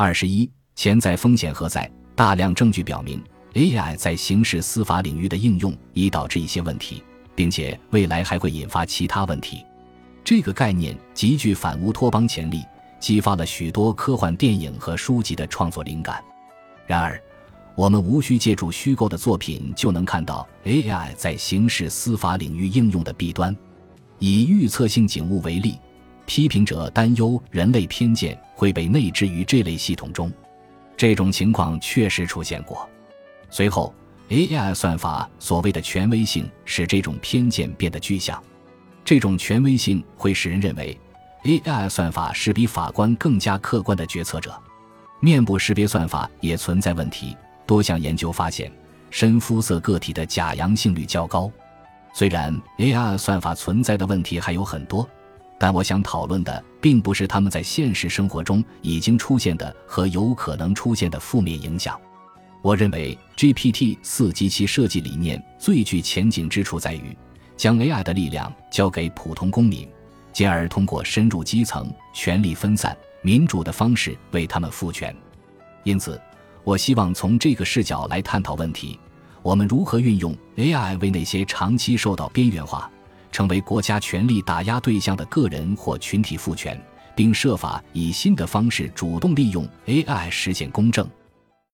二十一，潜在风险何在？大量证据表明，AI 在刑事司法领域的应用已导致一些问题，并且未来还会引发其他问题。这个概念极具反乌托邦潜力，激发了许多科幻电影和书籍的创作灵感。然而，我们无需借助虚构的作品就能看到 AI 在刑事司法领域应用的弊端。以预测性警务为例，批评者担忧人类偏见会被内置于这类系统中。这种情况确实出现过。随后，AI 算法所谓的权威性使这种偏见变得具象。这种权威性会使人认为，AI 算法是比法官更加客观的决策者。面部识别算法也存在问题。多项研究发现，深肤色个体的假阳性率较高。虽然 AI 算法存在的问题还有很多，但我想讨论的并不是他们在现实生活中已经出现的和有可能出现的负面影响。我认为 GPT 四及其设计理念最具前景之处在于，将 AI 的力量交给普通公民，进而通过深入基层、权力分散、民主的方式为他们赋权。因此。我希望从这个视角来探讨问题：我们如何运用 AI 为那些长期受到边缘化、成为国家权力打压对象的个人或群体赋权，并设法以新的方式主动利用 AI 实现公正。